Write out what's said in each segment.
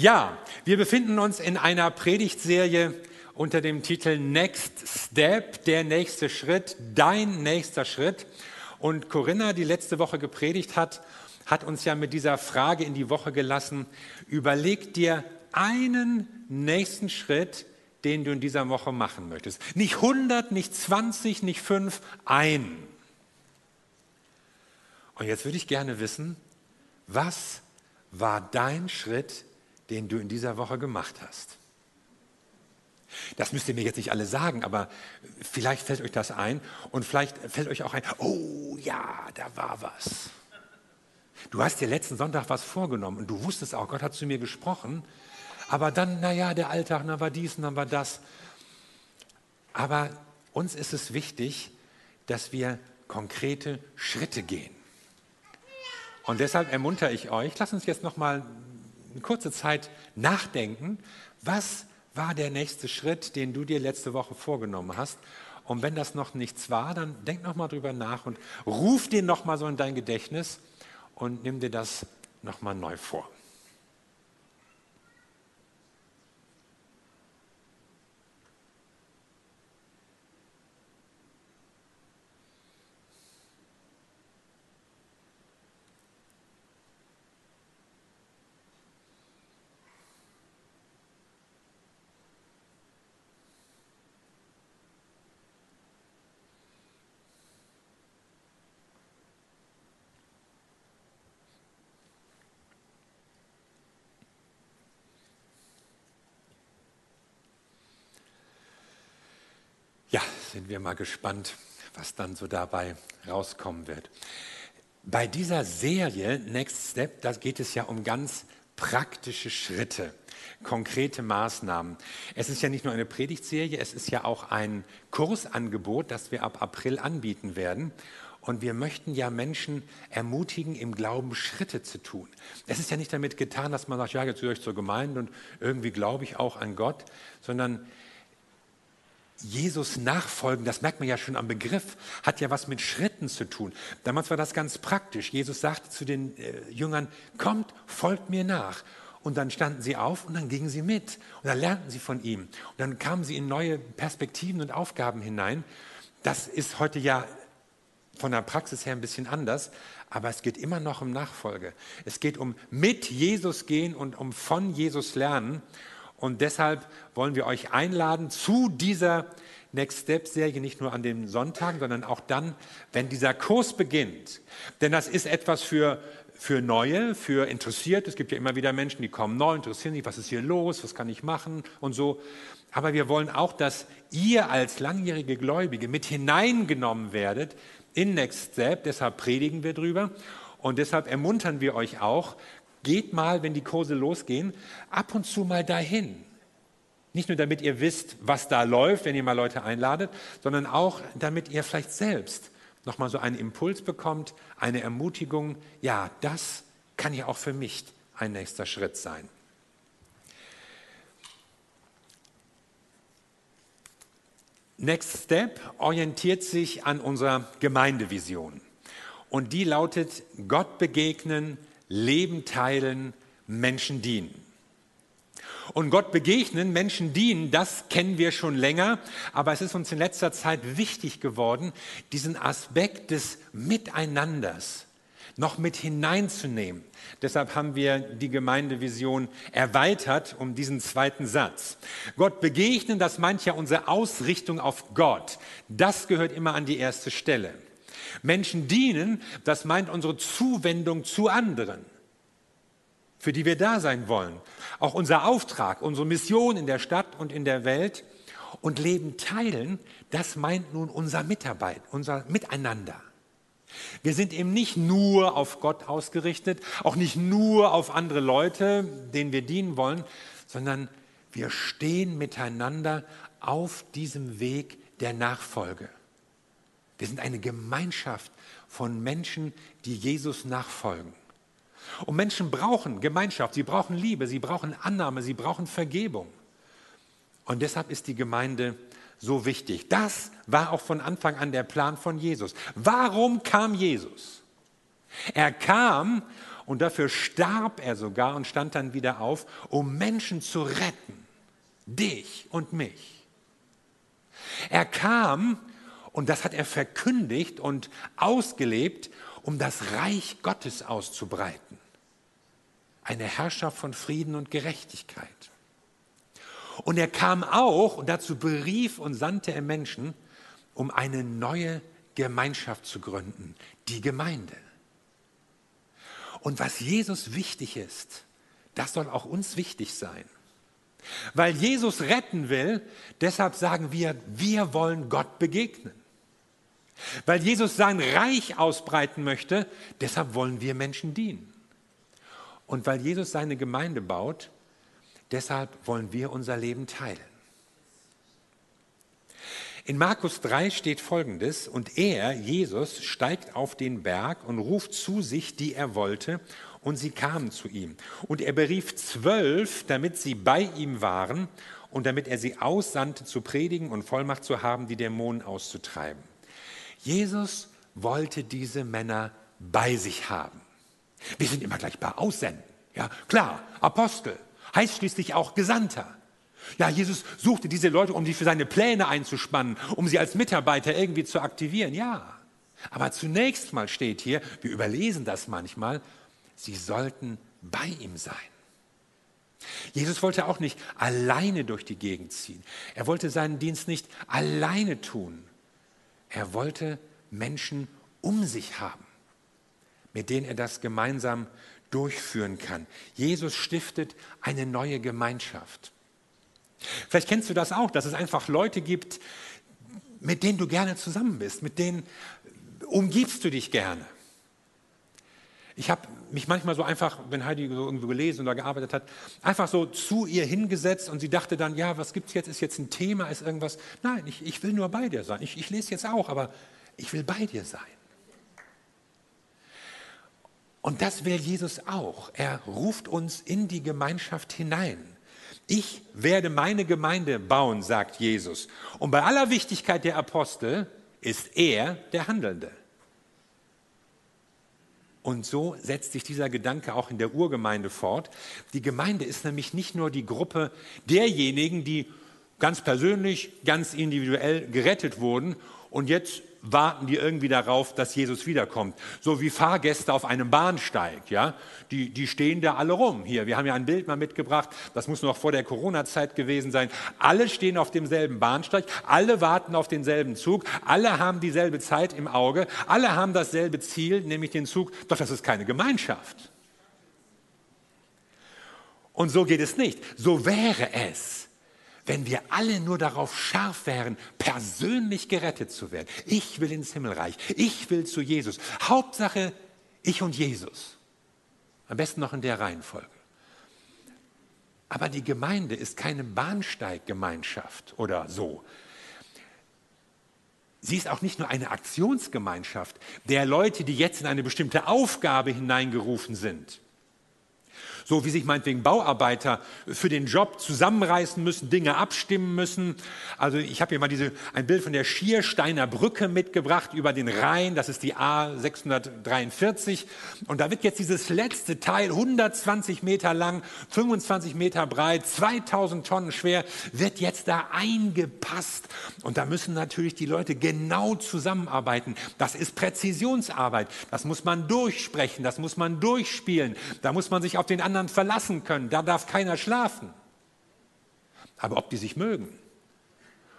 Ja, wir befinden uns in einer Predigtserie unter dem Titel Next Step, der nächste Schritt, dein nächster Schritt. Und Corinna, die letzte Woche gepredigt hat, hat uns ja mit dieser Frage in die Woche gelassen, überleg dir einen nächsten Schritt, den du in dieser Woche machen möchtest. Nicht 100, nicht 20, nicht 5, ein. Und jetzt würde ich gerne wissen, was war dein Schritt, den du in dieser Woche gemacht hast? Das müsst ihr mir jetzt nicht alle sagen, aber vielleicht fällt euch das ein und vielleicht fällt euch auch ein, oh ja, da war was. Du hast dir letzten Sonntag was vorgenommen und du wusstest auch, Gott hat zu mir gesprochen, aber dann, naja, der Alltag, dann war dies, dann war das. Aber uns ist es wichtig, dass wir konkrete Schritte gehen. Und deshalb ermuntere ich euch, lasst uns jetzt noch mal eine kurze Zeit nachdenken, was war der nächste Schritt, den du dir letzte Woche vorgenommen hast? Und wenn das noch nichts war, dann denk noch mal drüber nach und ruf den noch mal so in dein Gedächtnis und nimm dir das noch mal neu vor. Ja, sind wir mal gespannt, was dann so dabei rauskommen wird. Bei dieser Serie Next Step, da geht es ja um ganz praktische Schritte, konkrete Maßnahmen. Es ist ja nicht nur eine Predigtserie, es ist ja auch ein Kursangebot, das wir ab April anbieten werden. Und wir möchten ja Menschen ermutigen, im Glauben Schritte zu tun. Es ist ja nicht damit getan, dass man sagt, ja, jetzt gehöre ich zur Gemeinde und irgendwie glaube ich auch an Gott, sondern Jesus nachfolgen, das merkt man ja schon am Begriff, hat ja was mit Schritten zu tun. Damals war das ganz praktisch. Jesus sagte zu den äh, Jüngern, kommt, folgt mir nach. Und dann standen sie auf und dann gingen sie mit. Und dann lernten sie von ihm. Und dann kamen sie in neue Perspektiven und Aufgaben hinein. Das ist heute ja von der Praxis her ein bisschen anders, aber es geht immer noch um Nachfolge. Es geht um mit Jesus gehen und um von Jesus lernen. Und deshalb wollen wir euch einladen zu dieser Next Step Serie, nicht nur an den Sonntagen, sondern auch dann, wenn dieser Kurs beginnt. Denn das ist etwas für, für Neue, für Interessierte. Es gibt ja immer wieder Menschen, die kommen neu, interessieren sich, was ist hier los, was kann ich machen und so. Aber wir wollen auch, dass ihr als langjährige Gläubige mit hineingenommen werdet in Next Step. Deshalb predigen wir drüber. Und deshalb ermuntern wir euch auch, geht mal, wenn die Kurse losgehen, ab und zu mal dahin. Nicht nur damit ihr wisst, was da läuft, wenn ihr mal Leute einladet, sondern auch damit ihr vielleicht selbst nochmal so einen Impuls bekommt, eine Ermutigung. Ja, das kann ja auch für mich ein nächster Schritt sein. Next Step orientiert sich an unserer Gemeindevision. Und die lautet, Gott begegnen, Leben teilen, Menschen dienen. Und Gott begegnen, Menschen dienen, das kennen wir schon länger, aber es ist uns in letzter Zeit wichtig geworden, diesen Aspekt des Miteinanders noch mit hineinzunehmen. Deshalb haben wir die Gemeindevision erweitert um diesen zweiten Satz. Gott begegnen, das meint ja unsere Ausrichtung auf Gott. Das gehört immer an die erste Stelle. Menschen dienen, das meint unsere Zuwendung zu anderen, für die wir da sein wollen. Auch unser Auftrag, unsere Mission in der Stadt und in der Welt und Leben teilen, das meint nun unser Mitarbeit, unser Miteinander. Wir sind eben nicht nur auf Gott ausgerichtet, auch nicht nur auf andere Leute, denen wir dienen wollen, sondern wir stehen miteinander auf diesem Weg der Nachfolge. Wir sind eine Gemeinschaft von Menschen, die Jesus nachfolgen. Und Menschen brauchen Gemeinschaft, sie brauchen Liebe, sie brauchen Annahme, sie brauchen Vergebung. Und deshalb ist die Gemeinde so wichtig. Das war auch von Anfang an der Plan von Jesus. Warum kam Jesus? Er kam, Und dafür starb er sogar und stand dann wieder auf, um Menschen zu retten. Dich und mich. Er kam, und das hat er verkündigt und ausgelebt, um das Reich Gottes auszubreiten. Eine Herrschaft von Frieden und Gerechtigkeit. Und er kam auch, und dazu berief und sandte er Menschen, um eine neue Gemeinschaft zu gründen, die Gemeinde. Und was Jesus wichtig ist, das soll auch uns wichtig sein. Weil Jesus retten will, deshalb sagen wir, wir wollen Gott begegnen. Weil Jesus sein Reich ausbreiten möchte, deshalb wollen wir Menschen dienen. Und weil Jesus seine Gemeinde baut, deshalb wollen wir unser Leben teilen. In Markus 3 steht folgendes, und er, Jesus, steigt auf den Berg und ruft zu sich, die er wollte, und sie kamen zu ihm. Und er berief zwölf, damit sie bei ihm waren und damit er sie aussandte, zu predigen und Vollmacht zu haben, die Dämonen auszutreiben. Jesus wollte diese Männer bei sich haben. Wir sind immer gleich bei Aussenden. Ja, klar, Apostel, heißt schließlich auch Gesandter. Ja, Jesus suchte diese Leute, um sie für seine Pläne einzuspannen, um sie als Mitarbeiter irgendwie zu aktivieren. Ja, aber zunächst mal steht hier, wir überlesen das manchmal, sie sollten bei ihm sein. Jesus wollte auch nicht alleine durch die Gegend ziehen. Er wollte seinen Dienst nicht alleine tun. Er wollte Menschen um sich haben, mit denen er das gemeinsam durchführen kann. Jesus stiftet eine neue Gemeinschaft. Vielleicht kennst du das auch, dass es einfach Leute gibt, mit denen du gerne zusammen bist, mit denen umgibst du dich gerne. Ich habe mich manchmal so einfach, wenn Heidi so irgendwo gelesen oder gearbeitet hat, einfach so zu ihr hingesetzt und sie dachte dann, ja, was gibt es jetzt? Ist jetzt ein Thema? Ist irgendwas? Nein, ich, ich will nur bei dir sein. Ich, ich lese jetzt auch, aber ich will bei dir sein. Und das will Jesus auch. Er ruft uns in die Gemeinschaft hinein. Ich werde meine Gemeinde bauen, sagt Jesus. Und bei aller Wichtigkeit der Apostel ist er der Handelnde. Und so setzt sich dieser Gedanke auch in der Urgemeinde fort. Die Gemeinde ist nämlich nicht nur die Gruppe derjenigen, die ganz persönlich, ganz individuell gerettet wurden und jetzt warten die irgendwie darauf, dass Jesus wiederkommt. So wie Fahrgäste auf einem Bahnsteig, ja. Die, die stehen da alle rum. Hier, wir haben ja ein Bild mal mitgebracht, das muss noch vor der Corona-Zeit gewesen sein. Alle stehen auf demselben Bahnsteig, alle warten auf denselben Zug, alle haben dieselbe Zeit im Auge, alle haben dasselbe Ziel, nämlich den Zug. Doch das ist keine Gemeinschaft. Und so geht es nicht. So wäre es wenn wir alle nur darauf scharf wären, persönlich gerettet zu werden. Ich will ins Himmelreich. Ich will zu Jesus. Hauptsache, ich und Jesus. Am besten noch in der Reihenfolge. Aber die Gemeinde ist keine Bahnsteiggemeinschaft oder so. Sie ist auch nicht nur eine Aktionsgemeinschaft der Leute, die jetzt in eine bestimmte Aufgabe hineingerufen sind. So wie sich meinetwegen Bauarbeiter für den Job zusammenreißen müssen, Dinge abstimmen müssen. Also ich habe hier mal diese, ein Bild von der Schiersteiner Brücke mitgebracht über den Rhein. Das ist die A643. Und da wird jetzt dieses letzte Teil, 120 Meter lang, 25 Meter breit, 2000 Tonnen schwer, wird jetzt da eingepasst. Und da müssen natürlich die Leute genau zusammenarbeiten. Das ist Präzisionsarbeit. Das muss man durchsprechen. Das muss man durchspielen. Da muss man sich auf den anderen anderen verlassen können. Da darf keiner schlafen. Aber ob die sich mögen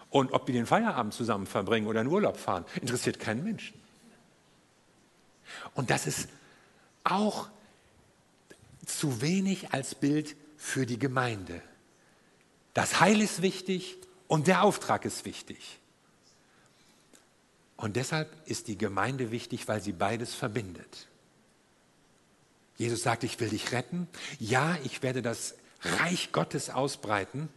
und ob die den Feierabend zusammen verbringen oder in Urlaub fahren, interessiert keinen Menschen. Und das ist auch zu wenig als Bild für die Gemeinde. Das Heil ist wichtig und der Auftrag ist wichtig. Und deshalb ist die Gemeinde wichtig, weil sie beides verbindet. Jesus sagt, ich will dich retten. Ja, ich werde das Reich Gottes ausbreiten.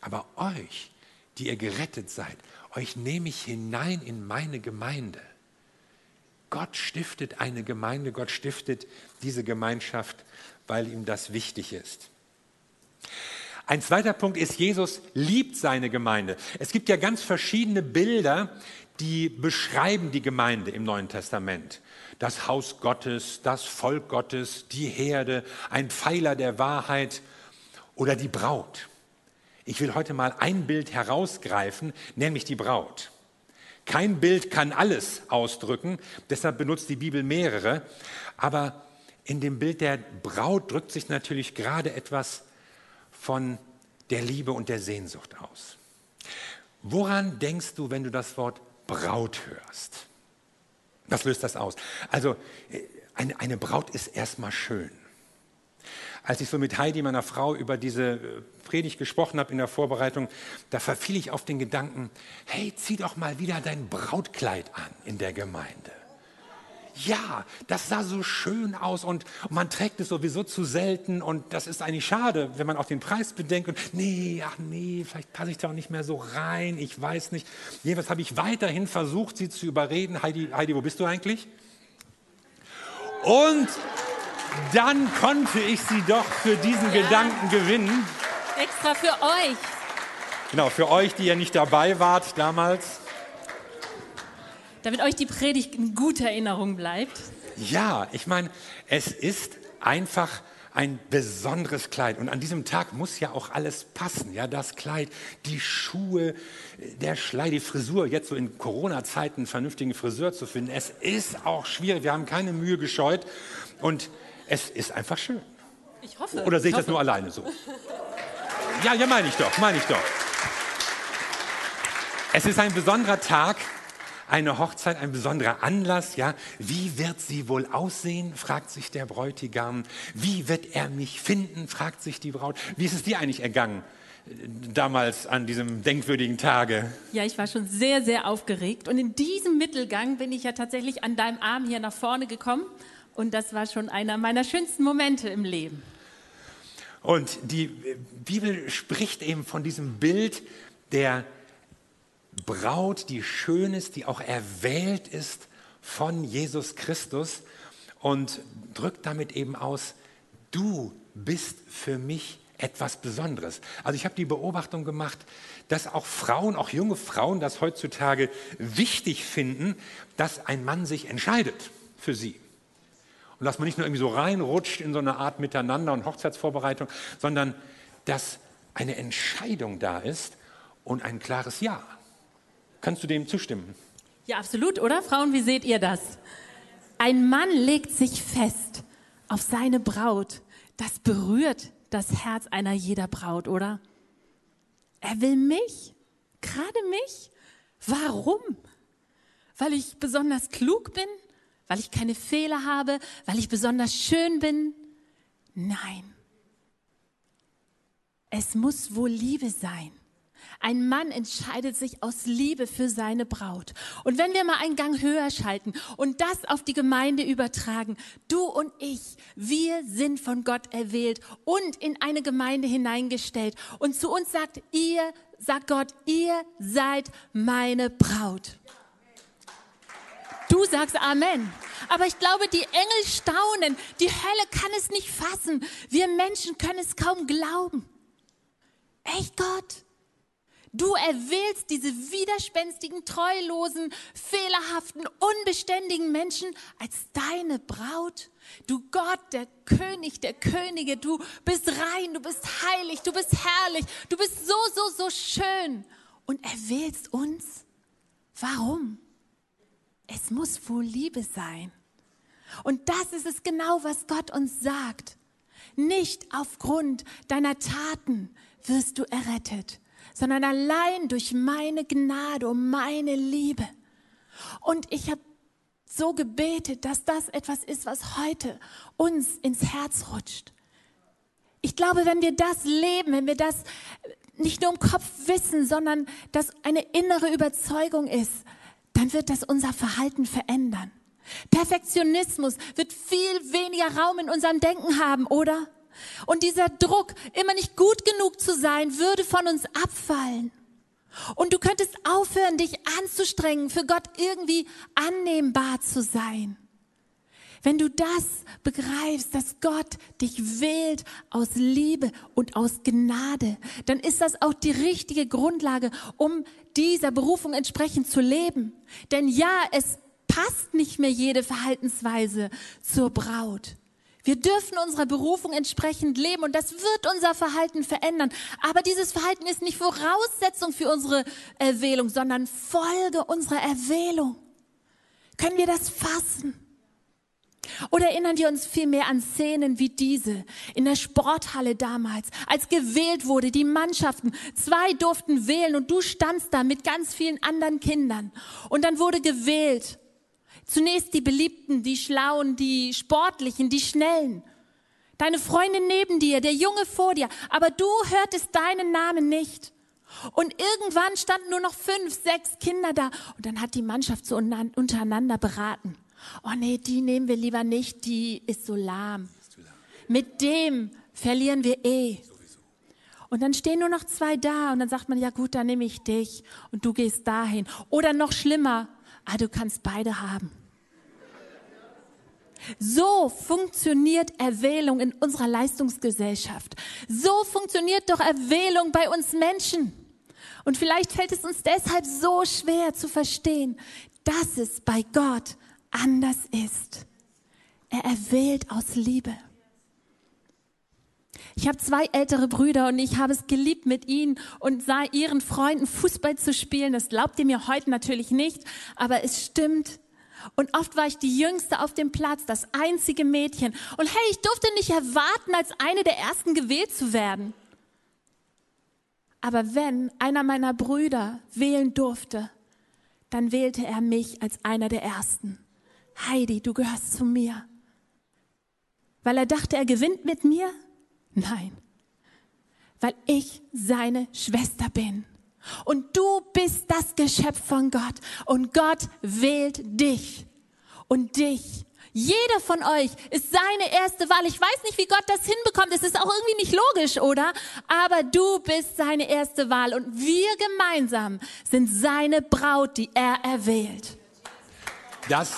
Aber euch, die ihr gerettet seid, euch nehme ich hinein in meine Gemeinde. Gott stiftet eine Gemeinde, Gott stiftet diese Gemeinschaft, weil ihm das wichtig ist. Ein zweiter Punkt ist, Jesus liebt seine Gemeinde. Es gibt ja ganz verschiedene Bilder, die beschreiben die Gemeinde im Neuen Testament. Das Haus Gottes, das Volk Gottes, die Herde, ein Pfeiler der Wahrheit oder die Braut. Ich will heute mal ein Bild herausgreifen, nämlich die Braut. Kein Bild kann alles ausdrücken, deshalb benutzt die Bibel mehrere, aber in dem Bild der Braut drückt sich natürlich gerade etwas von der Liebe und der Sehnsucht aus. Woran denkst du, wenn du das Wort Braut hörst? Was löst das aus? Also äh, eine, Braut ist erstmal schön. Als ich so mit Heidi, meiner Frau, über diese äh, Predigt gesprochen habe in der Vorbereitung, da verfiel ich auf den Gedanken, hey, zieh doch mal wieder dein Brautkleid an in der Gemeinde. Ja, das sah so schön aus und, man trägt es sowieso zu selten und das ist eigentlich schade, wenn man auch den Preis bedenkt und nee, ach nee, vielleicht passe ich da auch nicht mehr so rein, ich weiß nicht. Jedenfalls habe ich weiterhin versucht, sie zu überreden. Heidi, Heidi, wo bist du eigentlich? Und dann konnte ich sie doch für diesen ja. Gedanken gewinnen. Extra für euch. Genau, für euch, die ja nicht dabei wart damals. Damit euch die Predigt in guter Erinnerung bleibt. Ja, ich meine, es ist einfach ein besonderes Kleid. Und an diesem Tag muss ja auch alles passen. Ja, das Kleid, die Schuhe, der Schlei, die Frisur. Jetzt so in Corona-Zeiten einen vernünftigen Friseur zu finden. Es ist auch schwierig. Wir haben keine Mühe gescheut. Und es ist einfach schön. Ich hoffe. Oder sehe ich, ich das nur alleine so? Ja, ja, meine ich doch, meine ich doch. Es ist ein besonderer Tag, eine Hochzeit, ein besonderer Anlass, ja. Wie wird sie wohl aussehen, fragt sich der Bräutigam. Wie wird er mich finden, fragt sich die Braut. Wie ist es dir eigentlich ergangen? Äh, damals an diesem denkwürdigen Tage? Ja, ich war schon sehr, sehr aufgeregt. Und in diesem Mittelgang bin ich ja tatsächlich an deinem Arm hier nach vorne gekommen und das war schon einer meiner schönsten Momente im Leben. Und die Bibel spricht eben von diesem Bild der Braut, die schön ist, die auch erwählt ist von Jesus Christus und drückt damit eben aus, du bist für mich etwas Besonderes. Also ich habe die Beobachtung gemacht, dass auch Frauen, auch junge Frauen das heutzutage wichtig finden, dass ein Mann sich entscheidet für sie. Und dass man nicht nur irgendwie so reinrutscht in so eine Art Miteinander und Hochzeitsvorbereitung, sondern dass eine Entscheidung da ist und ein klares Ja. Kannst du dem zustimmen? Ja, absolut, oder? Frauen, wie seht ihr das? Ein Mann legt sich fest auf seine Braut. Das berührt das Herz einer jeder Braut, oder? Er will mich, gerade mich. Warum? Weil ich besonders klug bin? weil ich keine Fehler habe, weil ich besonders schön bin. Nein. Es muss wohl Liebe sein. Ein Mann entscheidet sich aus Liebe für seine Braut. Und wenn wir mal einen Gang höher schalten und das auf die Gemeinde übertragen, du und ich, wir sind von Gott erwählt und in eine Gemeinde hineingestellt. Und zu uns sagt ihr, sagt Gott, ihr seid meine Braut. Du sagst Amen. Aber ich glaube, die Engel staunen. Die Hölle kann es nicht fassen. Wir Menschen können es kaum glauben. Echt Gott? Du erwählst diese widerspenstigen, treulosen, fehlerhaften, unbeständigen Menschen als deine Braut. Du Gott, der König der Könige, du bist rein, du bist heilig, du bist herrlich, du bist so, so, so schön und erwählst uns. Warum? Es muss wohl Liebe sein. Und das ist es genau, was Gott uns sagt. Nicht aufgrund deiner Taten wirst du errettet, sondern allein durch meine Gnade und meine Liebe. Und ich habe so gebetet, dass das etwas ist, was heute uns ins Herz rutscht. Ich glaube, wenn wir das leben, wenn wir das nicht nur im Kopf wissen, sondern das eine innere Überzeugung ist, dann wird das unser Verhalten verändern. Perfektionismus wird viel weniger Raum in unserem Denken haben, oder? Und dieser Druck, immer nicht gut genug zu sein, würde von uns abfallen. Und du könntest aufhören, dich anzustrengen, für Gott irgendwie annehmbar zu sein. Wenn du das begreifst, dass Gott dich wählt aus Liebe und aus Gnade, dann ist das auch die richtige Grundlage, um dieser Berufung entsprechend zu leben. Denn ja, es passt nicht mehr jede Verhaltensweise zur Braut. Wir dürfen unserer Berufung entsprechend leben und das wird unser Verhalten verändern. Aber dieses Verhalten ist nicht Voraussetzung für unsere Erwählung, sondern Folge unserer Erwählung. Können wir das fassen? Oder erinnern wir uns vielmehr an Szenen wie diese in der Sporthalle damals, als gewählt wurde, die Mannschaften, zwei durften wählen und du standst da mit ganz vielen anderen Kindern. Und dann wurde gewählt Zunächst die Beliebten, die Schlauen, die Sportlichen, die Schnellen. Deine Freundin neben dir, der Junge vor dir, aber du hörtest deinen Namen nicht. Und irgendwann standen nur noch fünf, sechs Kinder da. Und dann hat die Mannschaft so untereinander beraten. Oh nee, die nehmen wir lieber nicht, die ist so lahm. Mit dem verlieren wir eh. Und dann stehen nur noch zwei da und dann sagt man, ja gut, dann nehme ich dich und du gehst dahin. Oder noch schlimmer, ah, du kannst beide haben. So funktioniert Erwählung in unserer Leistungsgesellschaft. So funktioniert doch Erwählung bei uns Menschen. Und vielleicht fällt es uns deshalb so schwer zu verstehen, dass es bei Gott anders ist. Er erwählt aus Liebe. Ich habe zwei ältere Brüder und ich habe es geliebt, mit ihnen und sah ihren Freunden Fußball zu spielen. Das glaubt ihr mir heute natürlich nicht, aber es stimmt. Und oft war ich die Jüngste auf dem Platz, das einzige Mädchen. Und hey, ich durfte nicht erwarten, als eine der Ersten gewählt zu werden. Aber wenn einer meiner Brüder wählen durfte, dann wählte er mich als einer der Ersten. Heidi, du gehörst zu mir. Weil er dachte, er gewinnt mit mir? Nein, weil ich seine Schwester bin. Und du bist das Geschöpf von Gott. Und Gott wählt dich und dich. Jeder von euch ist seine erste Wahl. Ich weiß nicht, wie Gott das hinbekommt. Es ist auch irgendwie nicht logisch, oder? Aber du bist seine erste Wahl und wir gemeinsam sind seine Braut, die er erwählt. Das,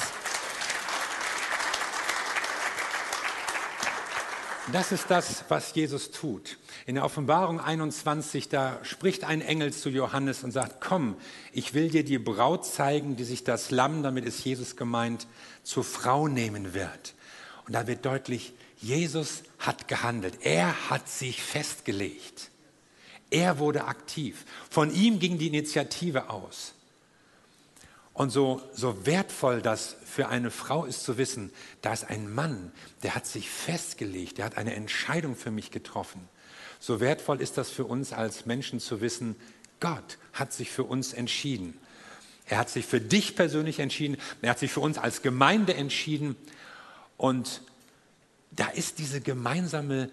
das ist das, was Jesus tut. In der Offenbarung 21, da spricht ein Engel zu Johannes und sagt, komm, ich will dir die Braut zeigen, die sich das Lamm, damit ist Jesus gemeint, zur Frau nehmen wird. Und da wird deutlich, Jesus hat gehandelt. Er hat sich festgelegt. Er wurde aktiv. Von ihm ging die Initiative aus. Und so, so wertvoll das für eine Frau ist zu wissen, da ist ein Mann, der hat sich festgelegt, der hat eine Entscheidung für mich getroffen. So wertvoll ist das für uns als Menschen zu wissen, Gott hat sich für uns entschieden. Er hat sich für dich persönlich entschieden, er hat sich für uns als Gemeinde entschieden. Und da ist diese gemeinsame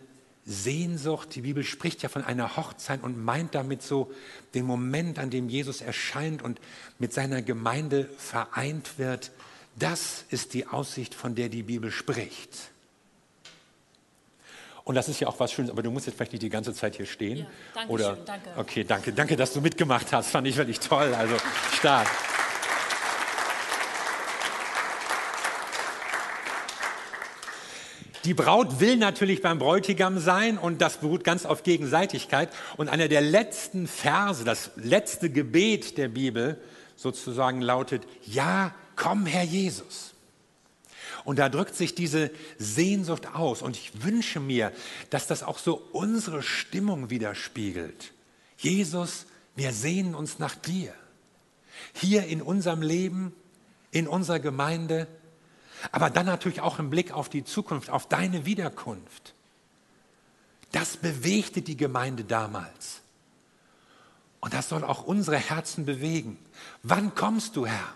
Sehnsucht, die Bibel spricht ja von einer Hochzeit und meint damit so den Moment, an dem Jesus erscheint und mit seiner Gemeinde vereint wird. Das ist die Aussicht, von der die Bibel spricht. Und das ist ja auch was Schönes, aber du musst jetzt vielleicht nicht die ganze Zeit hier stehen. Ja, danke Oder, schön, danke. Okay, danke, danke, dass du mitgemacht hast. Fand ich wirklich toll. Also stark. Die Braut will natürlich beim Bräutigam sein und das beruht ganz auf Gegenseitigkeit. Und einer der letzten Verse, das letzte Gebet der Bibel sozusagen lautet, ja, komm Herr Jesus. Und da drückt sich diese Sehnsucht aus. Und ich wünsche mir, dass das auch so unsere Stimmung widerspiegelt. Jesus, wir sehnen uns nach dir. Hier in unserem Leben, in unserer Gemeinde, aber dann natürlich auch im Blick auf die Zukunft, auf deine Wiederkunft. Das bewegte die Gemeinde damals. Und das soll auch unsere Herzen bewegen. Wann kommst du, Herr?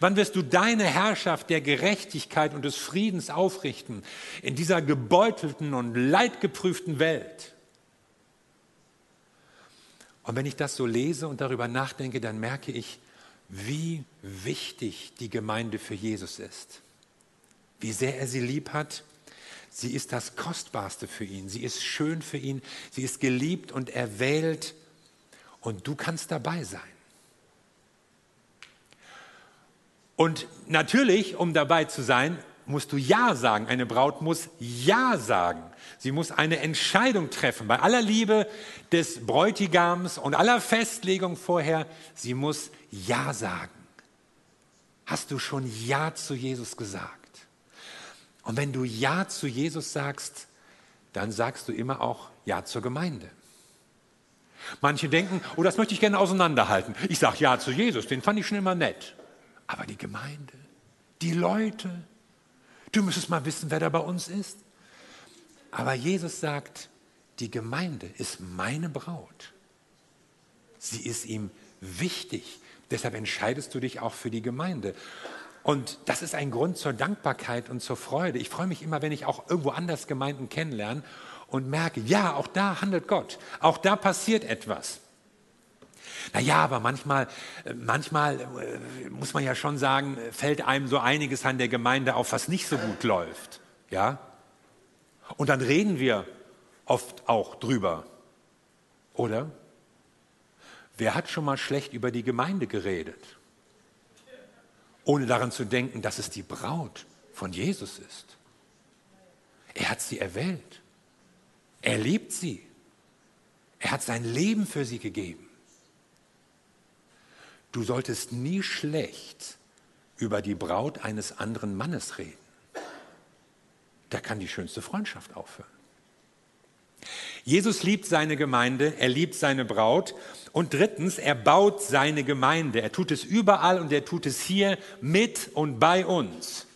Wann wirst du deine Herrschaft der Gerechtigkeit und des Friedens aufrichten in dieser gebeutelten und leidgeprüften Welt? Und wenn ich das so lese und darüber nachdenke, dann merke ich, wie wichtig die Gemeinde für Jesus ist. Wie sehr er sie lieb hat. Sie ist das Kostbarste für ihn. Sie ist schön für ihn. Sie ist geliebt und erwählt. Und du kannst dabei sein. Und natürlich, um dabei zu sein, musst du Ja sagen. Eine Braut muss Ja sagen. Sie muss eine Entscheidung treffen. Bei aller Liebe des Bräutigams und aller Festlegung vorher, sie muss Ja sagen. Hast du schon Ja zu Jesus gesagt? Und wenn du Ja zu Jesus sagst, dann sagst du immer auch Ja zur Gemeinde. Manche denken, oh, das möchte ich gerne auseinanderhalten. Ich sage Ja zu Jesus, den fand ich schon immer nett. Aber die Gemeinde, die Leute, du müsstest mal wissen, wer da bei uns ist. Aber Jesus sagt, die Gemeinde ist meine Braut. Sie ist ihm wichtig. Deshalb entscheidest du dich auch für die Gemeinde. Und das ist ein Grund zur Dankbarkeit und zur Freude. Ich freue mich immer, wenn ich auch irgendwo anders Gemeinden kennenlerne und merke, ja, auch da handelt Gott, auch da passiert etwas. Naja, aber manchmal, äh, manchmal äh, muss man ja schon sagen, fällt einem so einiges an der Gemeinde auf, was nicht so gut läuft. Ja? Und dann reden wir oft auch drüber. Oder? Wer hat schon mal schlecht über die Gemeinde geredet? Ohne daran zu denken, dass es die Braut von Jesus ist. Er hat sie erwählt. Er liebt sie. Er hat sein Leben für sie gegeben. Du solltest nie schlecht über die Braut eines anderen Mannes reden. Da kann die schönste Freundschaft aufhören. Jesus liebt seine Gemeinde, er liebt seine Braut und drittens, er baut seine Gemeinde. Er tut es überall und er tut es hier mit und bei uns.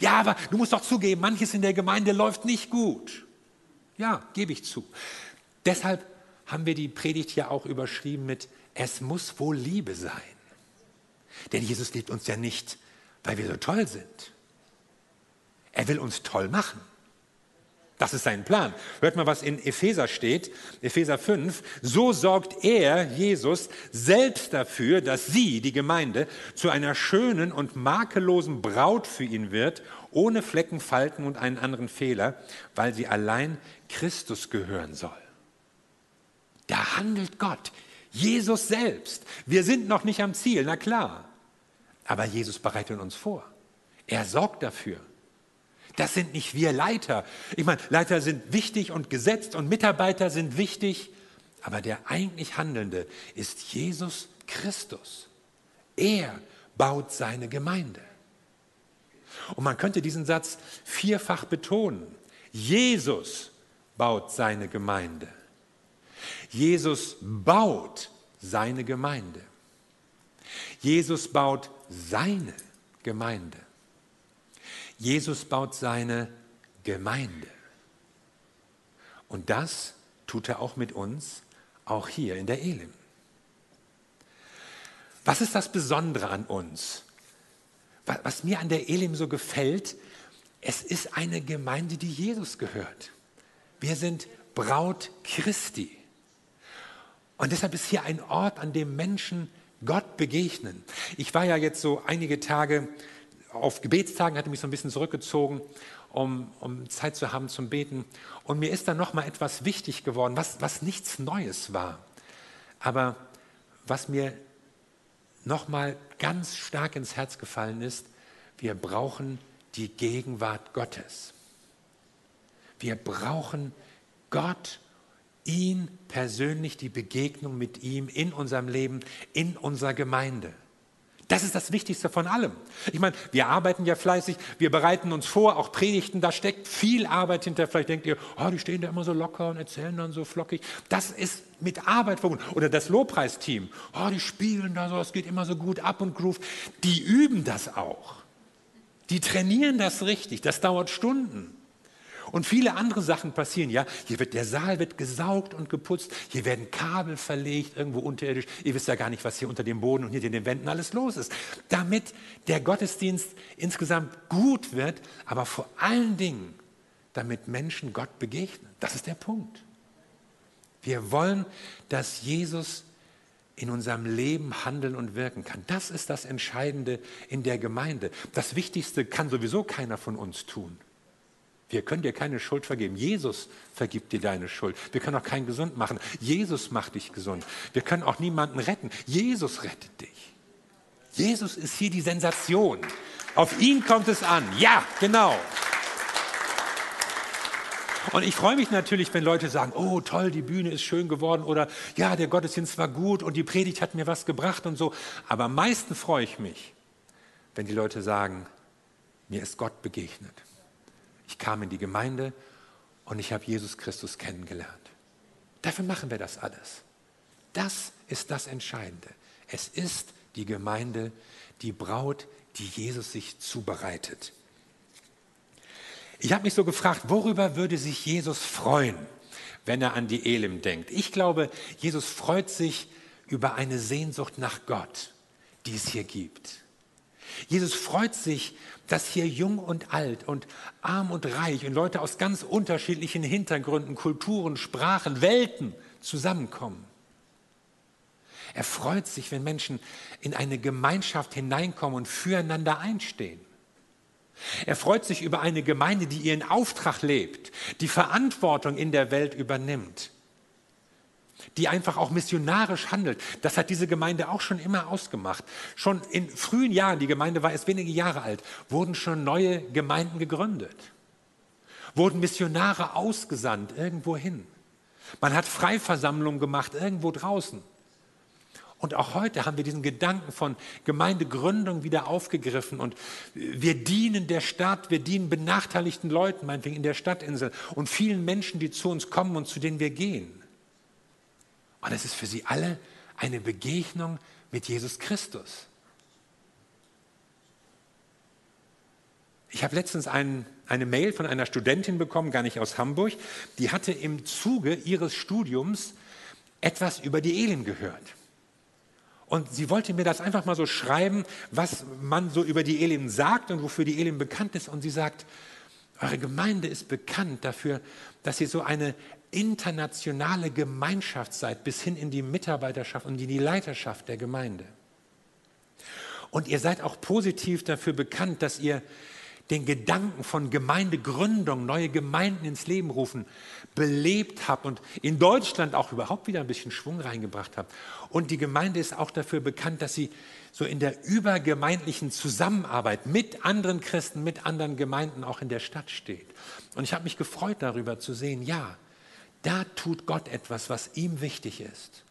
Ja, aber du musst doch zugeben, manches in der Gemeinde läuft nicht gut. Ja, gebe ich zu. Deshalb haben wir die Predigt ja auch überschrieben mit, es muss wohl Liebe sein. Denn Jesus liebt uns ja nicht, weil wir so toll sind. Er will uns toll machen. Das ist sein Plan. Hört mal, was in Epheser steht, Epheser 5. So sorgt er, Jesus, selbst dafür, dass sie, die Gemeinde, zu einer schönen und makellosen Braut für ihn wird, ohne Flecken, Falten und einen anderen Fehler, weil sie allein Christus gehören soll. Da handelt Gott, Jesus selbst. Wir sind noch nicht am Ziel, na klar. Aber Jesus bereitet uns vor. Er sorgt dafür. Das sind nicht wir Leiter. Ich meine, Leiter sind wichtig und gesetzt und Mitarbeiter sind wichtig. Aber der eigentlich Handelnde ist Jesus Christus. Er baut seine Gemeinde. Und man könnte diesen Satz vierfach betonen. Jesus baut seine Gemeinde. Jesus baut seine Gemeinde. Jesus baut seine Gemeinde. Jesus baut seine Gemeinde. Und das tut er auch mit uns, auch hier in der Elim. Was ist das Besondere an uns? Was mir an der Elim so gefällt, es ist eine Gemeinde, die Jesus gehört. Wir sind Braut Christi. Und deshalb ist hier ein Ort, an dem Menschen Gott begegnen. Ich war ja jetzt so einige Tage auf Gebetstagen, hatte mich so ein bisschen zurückgezogen, um, um Zeit zu haben zum Beten. Und mir ist dann noch mal etwas wichtig geworden, was, was nichts Neues war. Aber was mir noch mal ganz stark ins Herz gefallen ist, wir brauchen die Gegenwart Gottes. Wir brauchen Gott, ihn persönlich, die Begegnung mit ihm in unserem Leben, in unserer Gemeinde. Das ist das Wichtigste von allem. Ich meine, wir arbeiten ja fleißig, wir bereiten uns vor, auch Predigten, da steckt viel Arbeit hinter. Vielleicht denkt ihr, oh, die stehen da immer so locker und erzählen dann so flockig. Das ist mit Arbeit verbunden. Oder das Lobpreisteam, oh, die spielen da so, es geht immer so gut ab und groove. Die üben das auch. Die trainieren das richtig, das dauert Stunden. Und viele andere Sachen passieren, ja. Hier wird der Saal wird gesaugt und geputzt, hier werden Kabel verlegt, irgendwo unterirdisch. Ihr wisst ja gar nicht, was hier unter dem Boden und hier in den Wänden alles los ist. Damit der Gottesdienst insgesamt gut wird, aber vor allen Dingen, damit Menschen Gott begegnen. Das ist der Punkt. Wir wollen, dass Jesus in unserem Leben handeln und wirken kann. Das ist das Entscheidende in der Gemeinde. Das Wichtigste kann sowieso keiner von uns tun. Wir können dir keine Schuld vergeben. Jesus vergibt dir deine Schuld. Wir können auch keinen gesund machen. Jesus macht dich gesund. Wir können auch niemanden retten. Jesus rettet dich. Jesus ist hier die Sensation. Auf ihn kommt es an. Ja, genau. Und ich freue mich natürlich, wenn Leute sagen, oh toll, die Bühne ist schön geworden oder ja, der Gottesdienst war gut und die Predigt hat mir was gebracht und so. Aber am meisten freue ich mich, wenn die Leute sagen, mir ist Gott begegnet. Ich kam in die Gemeinde und ich habe Jesus Christus kennengelernt. Dafür machen wir das alles. Das ist das Entscheidende. Es ist die Gemeinde, die Braut, die Jesus sich zubereitet. Ich habe mich so gefragt, worüber würde sich Jesus freuen, wenn er an die Elim denkt? Ich glaube, Jesus freut sich über eine Sehnsucht nach Gott, die es hier gibt. Jesus freut sich, dass hier jung und alt und arm und reich und Leute aus ganz unterschiedlichen Hintergründen, Kulturen, Sprachen, Welten zusammenkommen. Er freut sich, wenn Menschen in eine Gemeinschaft hineinkommen und füreinander einstehen. Er freut sich über eine Gemeinde, die ihren Auftrag lebt, die Verantwortung in der Welt übernimmt, die einfach auch missionarisch handelt. Das hat diese Gemeinde auch schon immer ausgemacht. Schon in frühen Jahren, die Gemeinde war erst wenige Jahre alt, wurden schon neue Gemeinden gegründet, wurden Missionare ausgesandt irgendwo hin. Man hat Freiversammlungen gemacht irgendwo draußen. Und auch heute haben wir diesen Gedanken von Gemeindegründung wieder aufgegriffen und wir dienen der Stadt, wir dienen benachteiligten Leuten, meinetwegen in der Stadtinsel und vielen Menschen, die zu uns kommen und zu denen wir gehen. Und es ist für sie alle eine Begegnung mit Jesus Christus. Ich habe letztens ein, eine Mail von einer Studentin bekommen, gar nicht aus Hamburg, die hatte im Zuge ihres Studiums etwas über die Elim gehört. Und sie wollte mir das einfach mal so schreiben, was man so über die Elim sagt und wofür die Elim bekannt ist. Und sie sagt, eure Gemeinde ist bekannt dafür, dass ihr so eine internationale Gemeinschaft seid, bis hin in die Mitarbeiterschaft und in die Leiterschaft der Gemeinde. Und ihr seid auch positiv dafür bekannt, dass ihr den Gedanken von Gemeindegründung, neue Gemeinden ins Leben rufen, belebt habt und in Deutschland auch überhaupt wieder ein bisschen Schwung reingebracht habt. Und die Gemeinde ist auch dafür bekannt, dass sie so in der übergemeindlichen Zusammenarbeit mit anderen Christen, mit anderen Gemeinden auch in der Stadt steht. Und ich habe mich gefreut darüber zu sehen, ja, da tut Gott etwas, was ihm wichtig ist.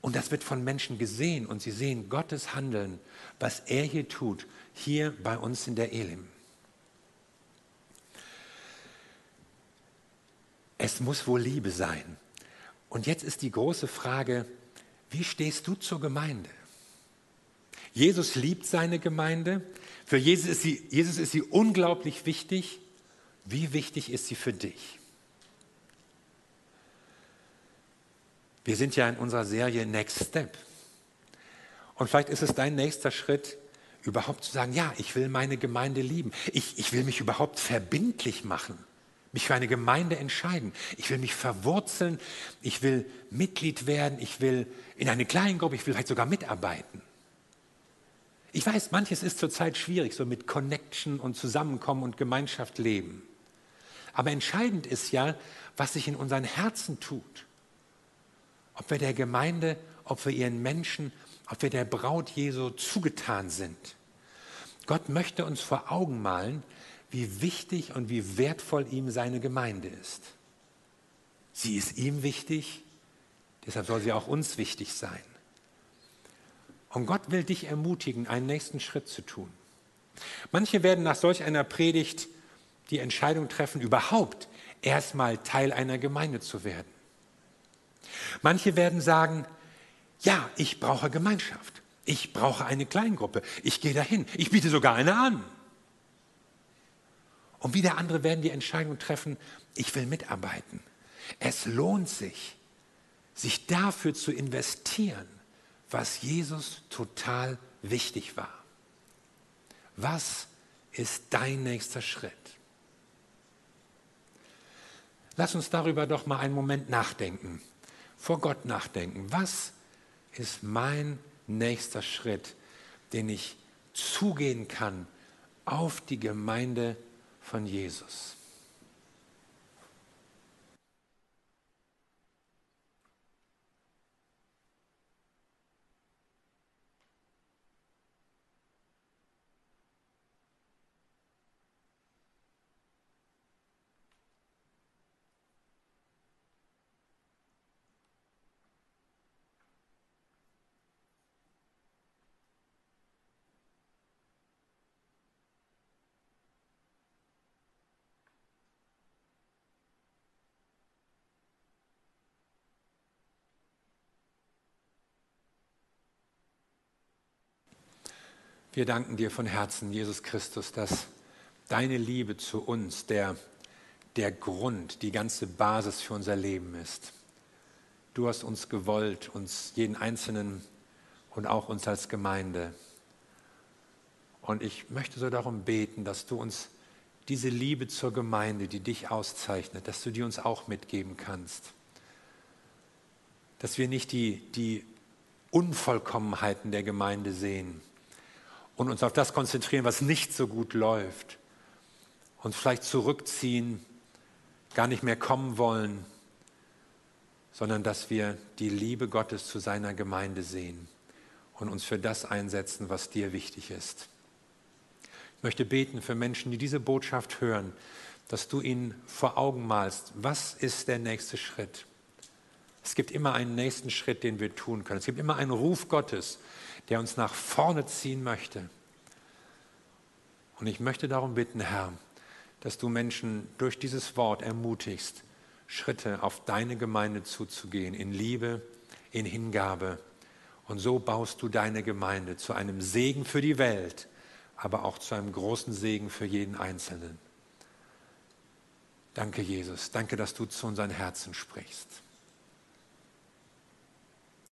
Und das wird von Menschen gesehen und sie sehen Gottes Handeln, was er hier tut, hier bei uns in der Elim. Es muss wohl Liebe sein. Und jetzt ist die große Frage, wie stehst du zur Gemeinde? Jesus liebt seine Gemeinde. Für Jesus ist, sie, Jesus ist sie unglaublich wichtig. Wie wichtig ist sie für dich? Wir sind ja in unserer Serie Next Step. Und vielleicht ist es dein nächster Schritt, überhaupt zu sagen, ja, ich will meine Gemeinde lieben. Ich, ich will mich überhaupt verbindlich machen, mich für eine Gemeinde entscheiden. Ich will mich verwurzeln, ich will Mitglied werden, ich will in eine Kleingruppe, ich will vielleicht sogar mitarbeiten. Ich weiß, manches ist zurzeit schwierig, so mit Connection und Zusammenkommen und Gemeinschaft leben. Aber entscheidend ist ja, was sich in unseren Herzen tut. Ob wir der Gemeinde, ob wir ihren Menschen, ob wir der Braut Jesu zugetan sind. Gott möchte uns vor Augen malen, wie wichtig und wie wertvoll ihm seine Gemeinde ist. Sie ist ihm wichtig, deshalb soll sie auch uns wichtig sein. Und Gott will dich ermutigen, einen nächsten Schritt zu tun. Manche werden nach solch einer Predigt die Entscheidung treffen, überhaupt erstmal Teil einer Gemeinde zu werden. Manche werden sagen, ja, ich brauche Gemeinschaft. Ich brauche eine Kleingruppe. Ich gehe dahin. Ich biete sogar eine an. Und wieder andere werden die Entscheidung treffen, ich will mitarbeiten. Es lohnt sich, sich dafür zu investieren, was Jesus total wichtig war. Was ist dein nächster Schritt? Lass uns darüber doch mal einen Moment nachdenken, vor Gott nachdenken. Was ist mein nächster Schritt, den ich zugehen kann auf die Gemeinde von Jesus? Wir danken dir von Herzen, Jesus Christus, dass deine Liebe zu uns der, der Grund, die ganze Basis für unser Leben ist. Du hast uns gewollt, uns jeden Einzelnen und auch uns als Gemeinde. Und ich möchte so darum beten, dass du uns diese Liebe zur Gemeinde, die dich auszeichnet, dass du die uns auch mitgeben kannst. Dass wir nicht die, die Unvollkommenheiten der Gemeinde sehen, und uns auf das konzentrieren, was nicht so gut läuft. Uns vielleicht zurückziehen, gar nicht mehr kommen wollen, sondern dass wir die Liebe Gottes zu seiner Gemeinde sehen und uns für das einsetzen, was dir wichtig ist. Ich möchte beten für Menschen, die diese Botschaft hören, dass du ihnen vor Augen malst, was ist der nächste Schritt? Es gibt immer einen nächsten Schritt, den wir tun können. Es gibt immer einen Ruf Gottes, der uns nach vorne ziehen möchte. Und ich möchte darum bitten, Herr, dass du Menschen durch dieses Wort ermutigst, Schritte auf deine Gemeinde zuzugehen, in Liebe, in Hingabe. Und so baust du deine Gemeinde zu einem Segen für die Welt, aber auch zu einem großen Segen für jeden Einzelnen. Danke, Jesus. Danke, dass du zu unseren Herzen sprichst.